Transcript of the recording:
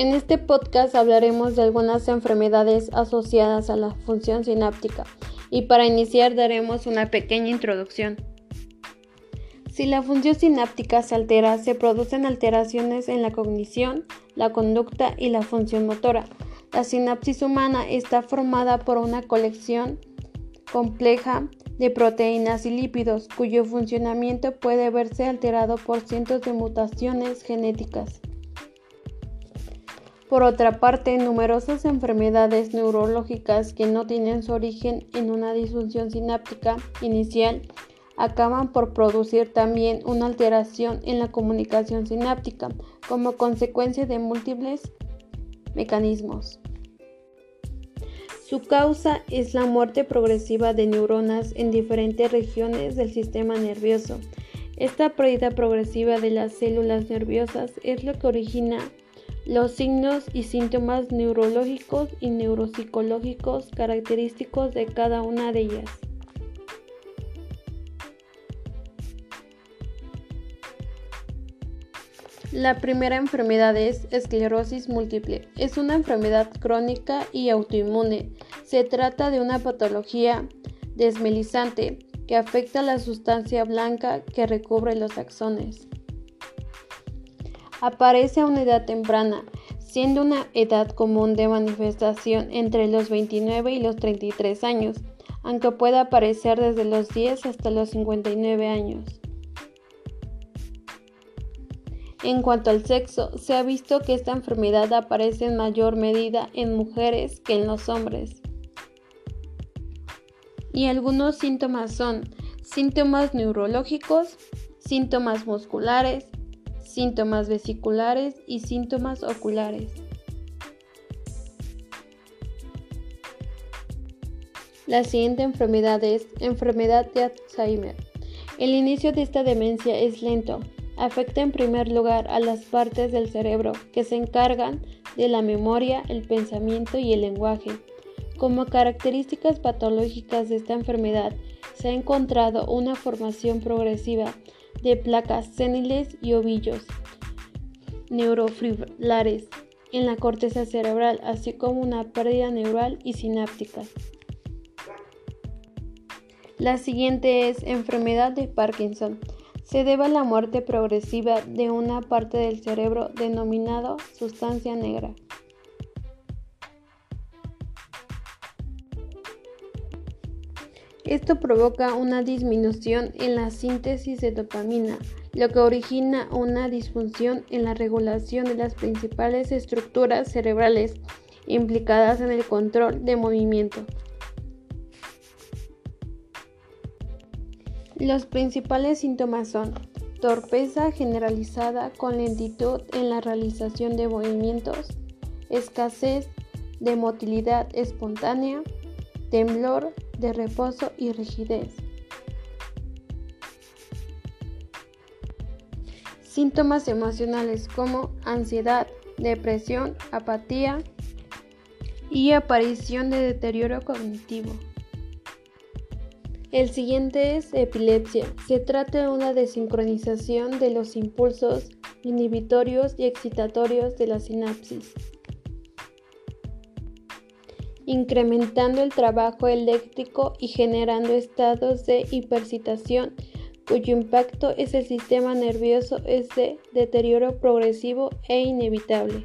En este podcast hablaremos de algunas enfermedades asociadas a la función sináptica y para iniciar daremos una pequeña introducción. Si la función sináptica se altera, se producen alteraciones en la cognición, la conducta y la función motora. La sinapsis humana está formada por una colección compleja de proteínas y lípidos cuyo funcionamiento puede verse alterado por cientos de mutaciones genéticas. Por otra parte, numerosas enfermedades neurológicas que no tienen su origen en una disfunción sináptica inicial acaban por producir también una alteración en la comunicación sináptica como consecuencia de múltiples mecanismos. Su causa es la muerte progresiva de neuronas en diferentes regiones del sistema nervioso. Esta pérdida progresiva de las células nerviosas es lo que origina los signos y síntomas neurológicos y neuropsicológicos característicos de cada una de ellas. La primera enfermedad es esclerosis múltiple. Es una enfermedad crónica y autoinmune. Se trata de una patología desmelizante que afecta la sustancia blanca que recubre los axones aparece a una edad temprana, siendo una edad común de manifestación entre los 29 y los 33 años, aunque puede aparecer desde los 10 hasta los 59 años. En cuanto al sexo, se ha visto que esta enfermedad aparece en mayor medida en mujeres que en los hombres. Y algunos síntomas son síntomas neurológicos, síntomas musculares, síntomas vesiculares y síntomas oculares. La siguiente enfermedad es enfermedad de Alzheimer. El inicio de esta demencia es lento. Afecta en primer lugar a las partes del cerebro que se encargan de la memoria, el pensamiento y el lenguaje. Como características patológicas de esta enfermedad se ha encontrado una formación progresiva de placas seniles y ovillos neurofibrilares en la corteza cerebral, así como una pérdida neural y sináptica. La siguiente es enfermedad de Parkinson. Se debe a la muerte progresiva de una parte del cerebro denominado sustancia negra. Esto provoca una disminución en la síntesis de dopamina, lo que origina una disfunción en la regulación de las principales estructuras cerebrales implicadas en el control de movimiento. Los principales síntomas son torpeza generalizada con lentitud en la realización de movimientos, escasez de motilidad espontánea, temblor, de reposo y rigidez. Síntomas emocionales como ansiedad, depresión, apatía y aparición de deterioro cognitivo. El siguiente es epilepsia. Se trata de una desincronización de los impulsos inhibitorios y excitatorios de la sinapsis incrementando el trabajo eléctrico y generando estados de hipercitación cuyo impacto en el sistema nervioso es de deterioro progresivo e inevitable.